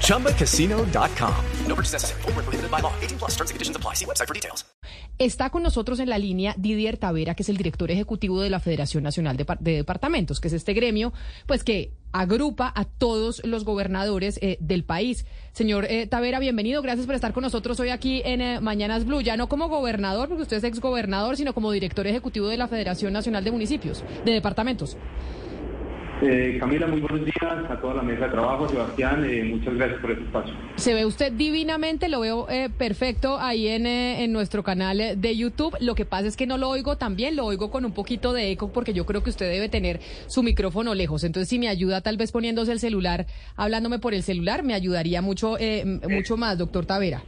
ChumbaCasino.com. No purchase necessary. Full prohibited by law. 18 plus terms and conditions apply. See website for details. Está con nosotros en la línea Didier Tavera, que es el director ejecutivo de la Federación Nacional de, de Departamentos, que es este gremio, pues que agrupa a todos los gobernadores eh, del país. Señor eh, Tavera, bienvenido. Gracias por estar con nosotros hoy aquí en eh, Mañanas Blue. Ya no como gobernador, porque usted es exgobernador, sino como director ejecutivo de la Federación Nacional de Municipios, de Departamentos. Eh, Camila, muy buenos días a toda la mesa de trabajo. Sebastián, eh, muchas gracias por este espacio. Se ve usted divinamente, lo veo eh, perfecto ahí en, en nuestro canal de YouTube. Lo que pasa es que no lo oigo tan bien, lo oigo con un poquito de eco porque yo creo que usted debe tener su micrófono lejos. Entonces, si me ayuda tal vez poniéndose el celular, hablándome por el celular, me ayudaría mucho, mucho más, doctor Tavera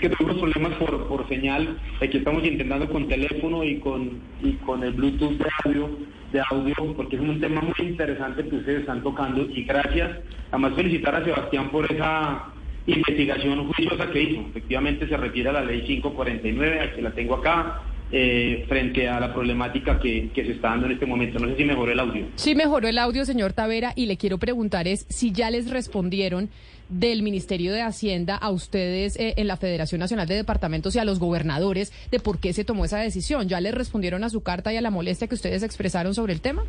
que tenemos problemas por, por señal. Aquí estamos intentando con teléfono y con, y con el Bluetooth de audio, de audio, porque es un tema muy interesante que ustedes están tocando. Y gracias, además felicitar a Sebastián por esa investigación juiciosa que hizo. Efectivamente se refiere a la ley 549, a que la tengo acá. Eh, frente a la problemática que, que, se está dando en este momento. No sé si mejoró el audio. Sí, mejoró el audio, señor Tavera, y le quiero preguntar es si ya les respondieron del Ministerio de Hacienda a ustedes eh, en la Federación Nacional de Departamentos y a los gobernadores de por qué se tomó esa decisión. ¿Ya les respondieron a su carta y a la molestia que ustedes expresaron sobre el tema?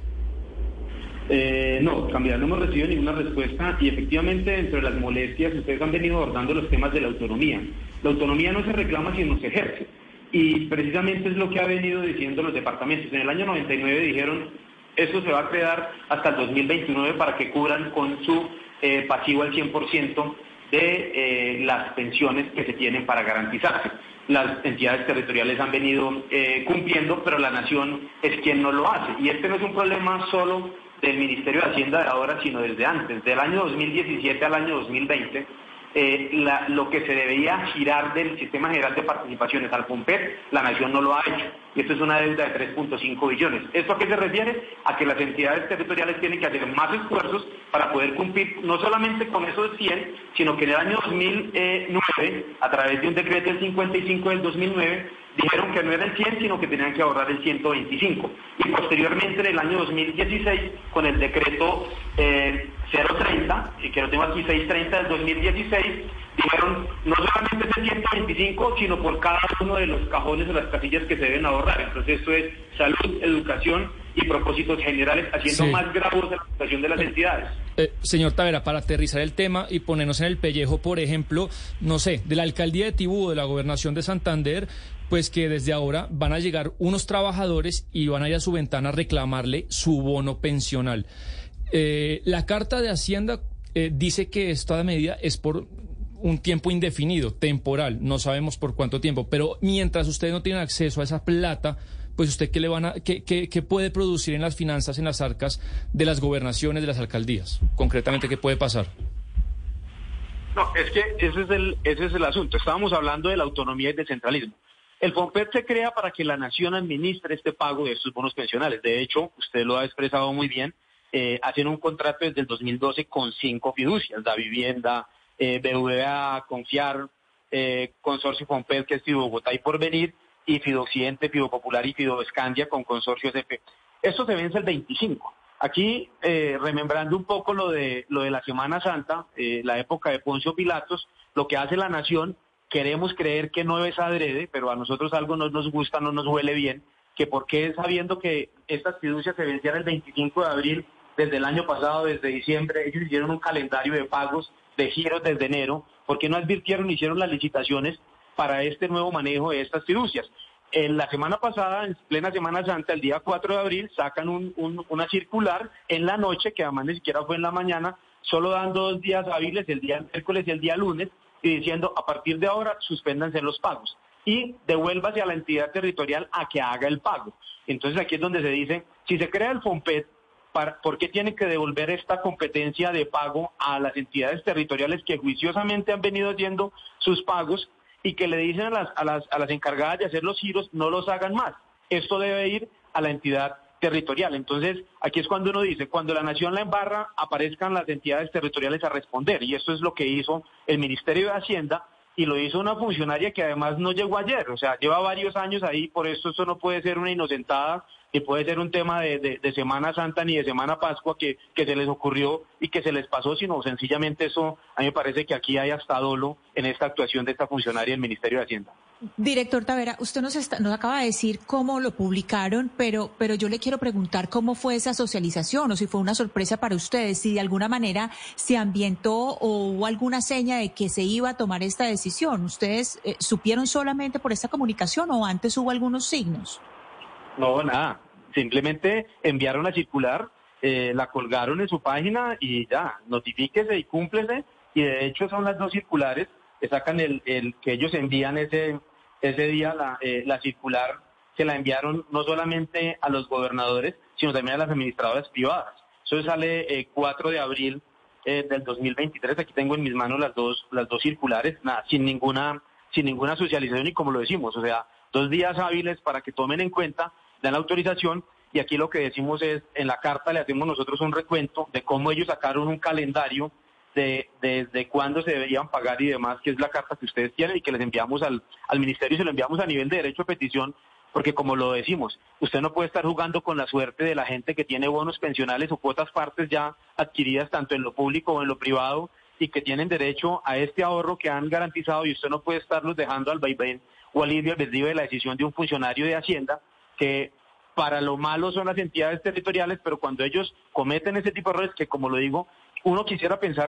Eh, no, cambiar, no hemos recibido ninguna respuesta y efectivamente entre las molestias ustedes han venido abordando los temas de la autonomía. La autonomía no se reclama sino se ejerce y precisamente es lo que ha venido diciendo los departamentos. En el año 99 dijeron, eso se va a crear hasta el 2029 para que cubran con su eh, pasivo al 100% de eh, las pensiones que se tienen para garantizarse. Las entidades territoriales han venido eh, cumpliendo, pero la nación es quien no lo hace. Y este no es un problema solo del Ministerio de Hacienda de ahora, sino desde antes. Del año 2017 al año 2020 eh, lo que se debería girar del Sistema General de Participaciones al FOMPET, la Nación no lo ha hecho. Y esto es una deuda de 3.5 billones. ¿Esto a qué se refiere? A que las entidades territoriales tienen que hacer más esfuerzos para poder cumplir no solamente con esos 100, sino que en el año 2009, a través de un decreto del 55 del 2009, dijeron que no era el 100, sino que tenían que ahorrar el 125. Y posteriormente, en el año 2016, con el decreto eh, 030, y que lo tengo aquí 630 del 2016, dijeron no solamente es el 125, sino por cada uno de los cajones o las casillas que se deben ahorrar. Entonces, esto es salud, educación y propósitos generales, haciendo más gravosa la situación de las entidades. Eh, señor Tavera, para aterrizar el tema y ponernos en el pellejo, por ejemplo, no sé, de la alcaldía de Tibú, de la gobernación de Santander, pues que desde ahora van a llegar unos trabajadores y van a ir a su ventana a reclamarle su bono pensional. Eh, la Carta de Hacienda eh, dice que esta medida es por un tiempo indefinido, temporal, no sabemos por cuánto tiempo, pero mientras ustedes no tienen acceso a esa plata, pues usted qué le van a, qué, puede producir en las finanzas, en las arcas de las gobernaciones, de las alcaldías, concretamente qué puede pasar. No, es que ese es el, ese es el asunto. Estábamos hablando de la autonomía y del centralismo. El FOMPET se crea para que la nación administre este pago de estos bonos pensionales. De hecho, usted lo ha expresado muy bien, eh, hacen un contrato desde el 2012 con cinco fiducias, la vivienda, eh, BVA, Confiar, eh, Consorcio FOMPET, que es Fido Bogotá y Porvenir, y Fido Occidente, Fido Popular y Fido Escandia con Consorcio SP. Esto se vence el 25. Aquí, eh, remembrando un poco lo de, lo de la Semana Santa, eh, la época de Poncio Pilatos, lo que hace la nación, queremos creer que no es adrede, pero a nosotros algo no nos gusta, no nos huele bien, que porque sabiendo que estas fiducias se vencían el 25 de abril, desde el año pasado, desde diciembre, ellos hicieron un calendario de pagos, de giros desde enero, porque no advirtieron, hicieron las licitaciones para este nuevo manejo de estas fiducias. En la semana pasada, en plena Semana Santa, el día 4 de abril, sacan una circular en la noche, que además ni siquiera fue en la mañana, solo dando dos días hábiles, el día miércoles y el día lunes, y diciendo, a partir de ahora, suspéndanse los pagos y devuélvase a la entidad territorial a que haga el pago. Entonces aquí es donde se dice, si se crea el FOMPET, ¿por qué tiene que devolver esta competencia de pago a las entidades territoriales que juiciosamente han venido haciendo sus pagos y que le dicen a las, a las, a las encargadas de hacer los giros no los hagan más. Esto debe ir a la entidad territorial. Entonces, aquí es cuando uno dice, cuando la nación la embarra, aparezcan las entidades territoriales a responder. Y esto es lo que hizo el Ministerio de Hacienda y lo hizo una funcionaria que además no llegó ayer, o sea, lleva varios años ahí, por eso esto no puede ser una inocentada, ni puede ser un tema de, Semana Santa ni de Semana Pascua que, que, se les ocurrió y que se les pasó, sino sencillamente eso, a mí me parece que aquí hay hasta dolo en esta actuación de esta funcionaria del Ministerio de Hacienda. Director Tavera, usted nos, acaba de decir cómo lo publicaron, pero, pero yo le quiero preguntar cómo fue esa socialización o si fue una sorpresa para ustedes, si de alguna manera se ambientó o hubo alguna seña de que se iba a tomar esta decisión. ¿Ustedes eh, supieron solamente por esta comunicación o antes hubo algunos signos? No, nada. Simplemente enviaron a circular, eh, la colgaron en su página y ya, notifíquese y cúmplese. Y de hecho son las dos circulares que sacan el, el que ellos envían ese ese día la, eh, la circular se la enviaron no solamente a los gobernadores, sino también a las administradoras privadas. Eso sale eh, 4 de abril eh, del 2023. Aquí tengo en mis manos las dos, las dos circulares, nada, sin ninguna, sin ninguna socialización y como lo decimos, o sea, dos días hábiles para que tomen en cuenta, dan la autorización y aquí lo que decimos es, en la carta le hacemos nosotros un recuento de cómo ellos sacaron un calendario de desde cuándo se deberían pagar y demás, que es la carta que ustedes tienen y que les enviamos al, al ministerio y se lo enviamos a nivel de derecho a petición, porque como lo decimos, usted no puede estar jugando con la suerte de la gente que tiene bonos pensionales o cuotas partes ya adquiridas tanto en lo público o en lo privado y que tienen derecho a este ahorro que han garantizado y usted no puede estarlos dejando al vaivén o al libre albedrío de la decisión de un funcionario de Hacienda que para lo malo son las entidades territoriales, pero cuando ellos cometen ese tipo de errores, que como lo digo, uno quisiera pensar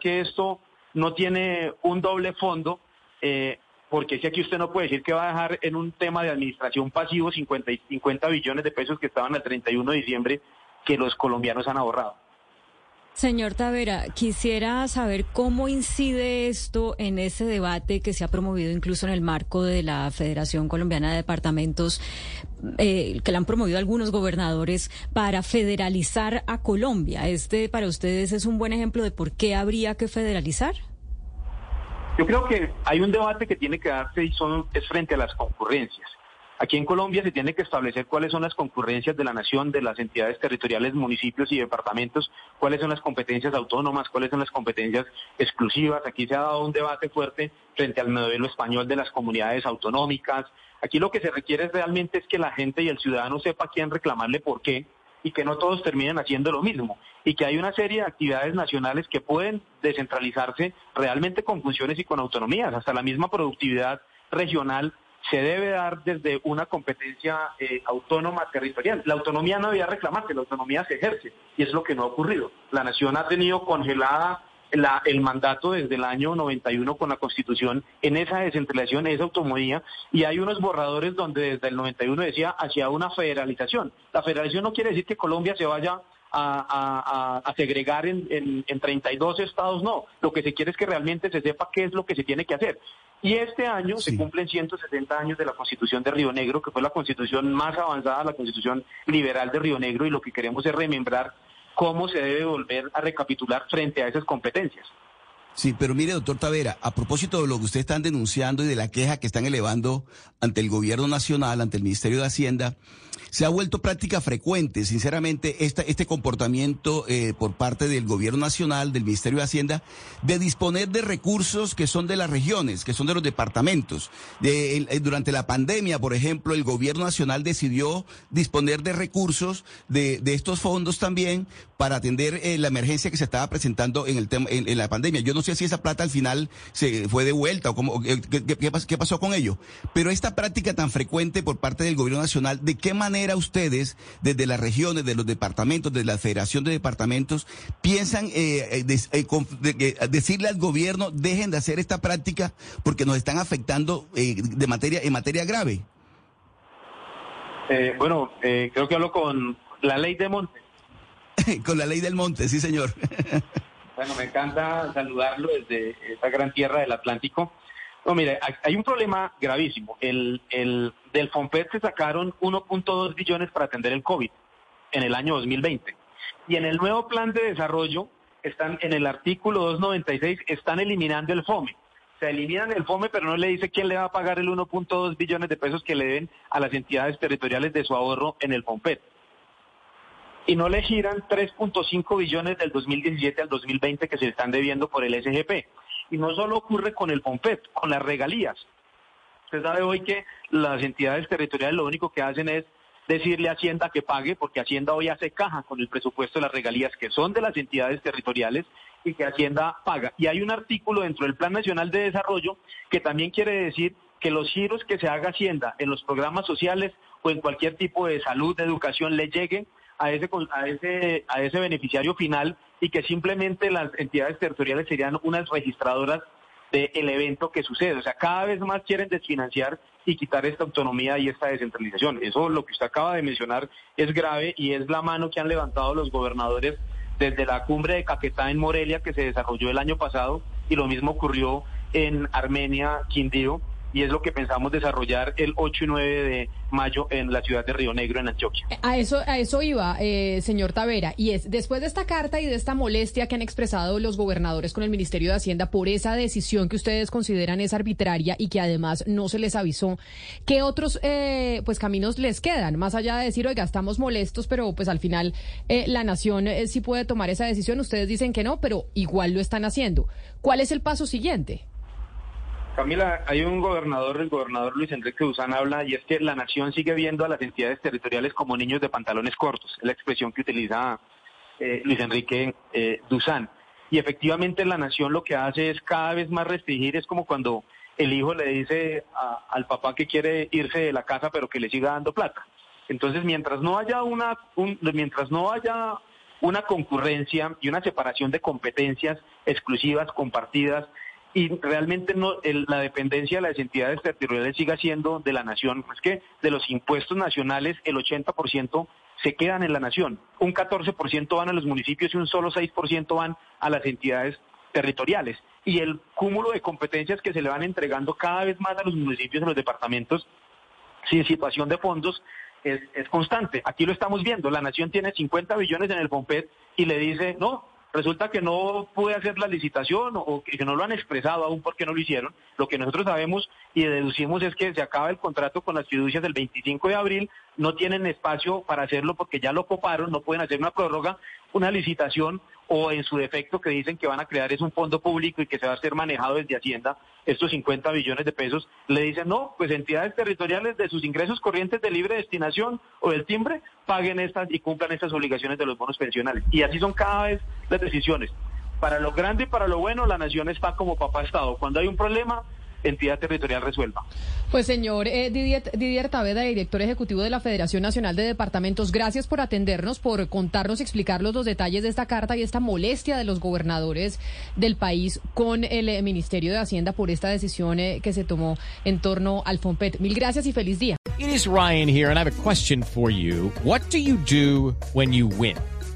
Que esto no tiene un doble fondo, eh, porque si aquí usted no puede decir que va a dejar en un tema de administración pasivo 50, 50 billones de pesos que estaban al 31 de diciembre que los colombianos han ahorrado. Señor Tavera, quisiera saber cómo incide esto en ese debate que se ha promovido incluso en el marco de la Federación Colombiana de Departamentos, eh, que le han promovido algunos gobernadores para federalizar a Colombia. ¿Este para ustedes es un buen ejemplo de por qué habría que federalizar? Yo creo que hay un debate que tiene que darse y son, es frente a las concurrencias. Aquí en Colombia se tiene que establecer cuáles son las concurrencias de la nación, de las entidades territoriales, municipios y departamentos, cuáles son las competencias autónomas, cuáles son las competencias exclusivas. Aquí se ha dado un debate fuerte frente al modelo español de las comunidades autonómicas. Aquí lo que se requiere realmente es que la gente y el ciudadano sepa quién reclamarle por qué y que no todos terminen haciendo lo mismo y que hay una serie de actividades nacionales que pueden descentralizarse realmente con funciones y con autonomías, hasta la misma productividad regional se debe dar desde una competencia eh, autónoma territorial. La autonomía no debía reclamarse, la autonomía se ejerce y es lo que no ha ocurrido. La nación ha tenido congelada la, el mandato desde el año 91 con la Constitución en esa descentralización, en esa autonomía, y hay unos borradores donde desde el 91 decía hacia una federalización. La federalización no quiere decir que Colombia se vaya a, a, segregar en, en, en, 32 estados, no. Lo que se quiere es que realmente se sepa qué es lo que se tiene que hacer. Y este año se cumplen 170 años de la Constitución de Río Negro, que fue la constitución más avanzada, la constitución liberal de Río Negro, y lo que queremos es remembrar cómo se debe volver a recapitular frente a esas competencias. Sí, pero mire, doctor Tavera, a propósito de lo que ustedes están denunciando y de la queja que están elevando ante el gobierno nacional, ante el Ministerio de Hacienda, se ha vuelto práctica frecuente, sinceramente, este comportamiento eh, por parte del Gobierno Nacional, del Ministerio de Hacienda, de disponer de recursos que son de las regiones, que son de los departamentos. De, eh, durante la pandemia, por ejemplo, el Gobierno Nacional decidió disponer de recursos de, de estos fondos también para atender eh, la emergencia que se estaba presentando en, el tema, en, la pandemia. Yo no sé si esa plata al final se fue devuelta o cómo, qué, qué, pasó con ello. Pero esta práctica tan frecuente por parte del gobierno nacional, ¿de qué manera ustedes, desde las regiones, de los departamentos, de la Federación de Departamentos, piensan eh, decirle al gobierno, dejen de hacer esta práctica porque nos están afectando de materia, en materia grave? bueno, creo que hablo con la ley de Monte. Con la ley del monte, sí, señor. bueno, me encanta saludarlo desde esta gran tierra del Atlántico. No, mire, hay un problema gravísimo. El, el, del FOMPET se sacaron 1.2 billones para atender el COVID en el año 2020. Y en el nuevo plan de desarrollo, están en el artículo 296, están eliminando el FOME. Se eliminan el FOME, pero no le dice quién le va a pagar el 1.2 billones de pesos que le den a las entidades territoriales de su ahorro en el FOMPET y no le giran 3.5 billones del 2017 al 2020 que se están debiendo por el SGP. Y no solo ocurre con el POMPET, con las regalías. Usted sabe hoy que las entidades territoriales lo único que hacen es decirle a Hacienda que pague, porque Hacienda hoy hace caja con el presupuesto de las regalías que son de las entidades territoriales y que Hacienda paga. Y hay un artículo dentro del Plan Nacional de Desarrollo que también quiere decir que los giros que se haga Hacienda en los programas sociales o en cualquier tipo de salud, de educación, le lleguen a ese, a ese, a ese beneficiario final y que simplemente las entidades territoriales serían unas registradoras del evento que sucede. O sea, cada vez más quieren desfinanciar y quitar esta autonomía y esta descentralización. Eso, lo que usted acaba de mencionar, es grave y es la mano que han levantado los gobernadores desde la cumbre de Caquetá en Morelia, que se desarrolló el año pasado, y lo mismo ocurrió en Armenia, Quindío, y es lo que pensamos desarrollar el 8 y 9 de mayo en la ciudad de Río Negro, en Antioquia. A eso, a eso iba, eh, señor Tavera, y es después de esta carta y de esta molestia que han expresado los gobernadores con el Ministerio de Hacienda por esa decisión que ustedes consideran es arbitraria y que además no se les avisó, ¿qué otros eh, pues caminos les quedan? Más allá de decir, oiga, estamos molestos, pero pues al final eh, la nación sí puede tomar esa decisión, ustedes dicen que no, pero igual lo están haciendo. ¿Cuál es el paso siguiente? Camila, hay un gobernador, el gobernador Luis Enrique Duzán habla, y es que la nación sigue viendo a las entidades territoriales como niños de pantalones cortos, es la expresión que utiliza eh, Luis Enrique eh, Duzán. Y efectivamente la nación lo que hace es cada vez más restringir, es como cuando el hijo le dice al papá que quiere irse de la casa pero que le siga dando plata. Entonces, mientras no haya una, mientras no haya una concurrencia y una separación de competencias exclusivas, compartidas, y realmente no la dependencia de las entidades territoriales siga siendo de la nación. Es que de los impuestos nacionales el 80% se quedan en la nación, un 14% van a los municipios y un solo 6% van a las entidades territoriales. Y el cúmulo de competencias que se le van entregando cada vez más a los municipios y los departamentos sin situación de fondos es, constante. Aquí lo estamos viendo, la nación tiene 50 billones en el POMPET y le dice, no, resulta que no pude hacer la licitación o que no lo han expresado aún porque no lo hicieron. Lo que nosotros sabemos y deducimos es que se acaba el contrato con las fiducias el 25 de abril, no tienen espacio para hacerlo porque ya lo coparon, no pueden hacer una prórroga, una licitación o en su defecto que dicen que van a crear es un fondo público y que se va a ser manejado desde Hacienda, estos 50 billones de pesos, le dicen no, pues entidades territoriales de sus ingresos corrientes de libre destinación o del timbre paguen estas y cumplan estas obligaciones de los bonos pensionales. Y así son cada vez las decisiones. Para lo grande y para lo bueno, la nación está como papá Estado. Cuando hay un problema, entidad territorial resuelva. Pues señor eh, Didier, Didier, Taveda, director ejecutivo de la Federación Nacional de Departamentos, gracias por atendernos, por contarnos y explicarnos los detalles de esta carta y esta molestia de los gobernadores del país con el eh, Ministerio de Hacienda por esta decisión eh, que se tomó en torno al FOMPET. Mil gracias y feliz día. It is Ryan here and I have a question for you. What do you do when you win?